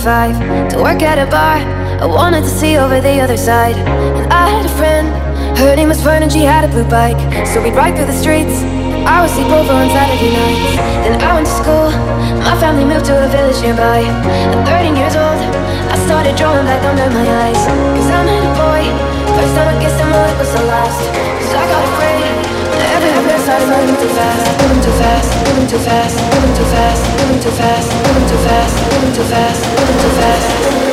five To work at a bar. I wanted to see over the other side. And I had a friend. Her name was Fern and she had a blue bike. So we'd ride through the streets. I would sleep over on Saturday nights. Then I went to school. My family moved to a village nearby. At 13 years old. I started drawing black under my eyes. Cause I met a boy. First time I kissed him, well it was the last Started moving too fast, moving too fast, moving too fast, moving too fast, moving too fast, moving too fast, moving too fast, moving too fast.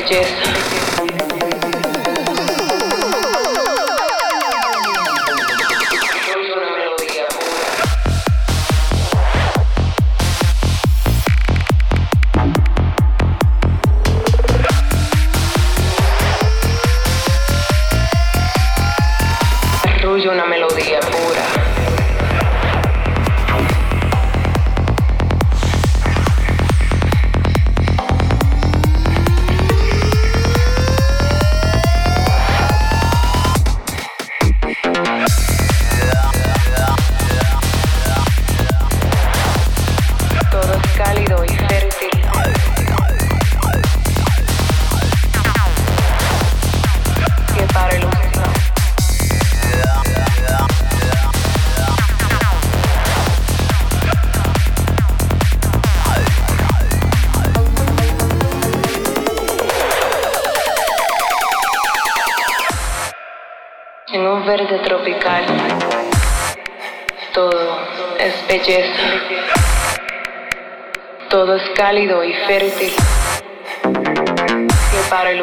messages verde tropical. Todo es belleza. Todo es cálido y fértil. Que para el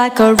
of all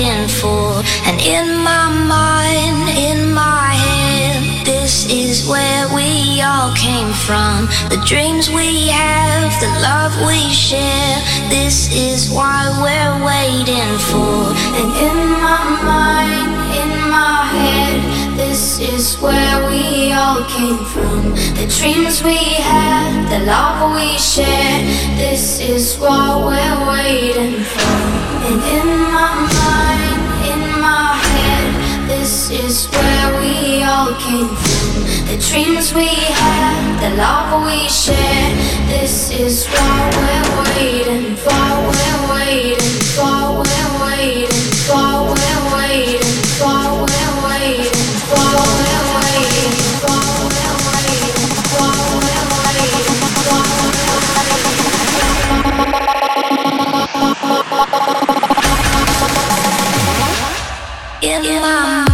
waiting for. And in my mind, in my head, this is where we all came from. The dreams we have, the love we share. This is why we're waiting for. And in my mind, in my head. This is where we all came from. The dreams we had, the love we shared. This is what we're waiting for. And in my mind, in my head, this is where we all came from. The dreams we had, the love we shared. This is what we're waiting for. We're waiting for. We're waiting for. We're in my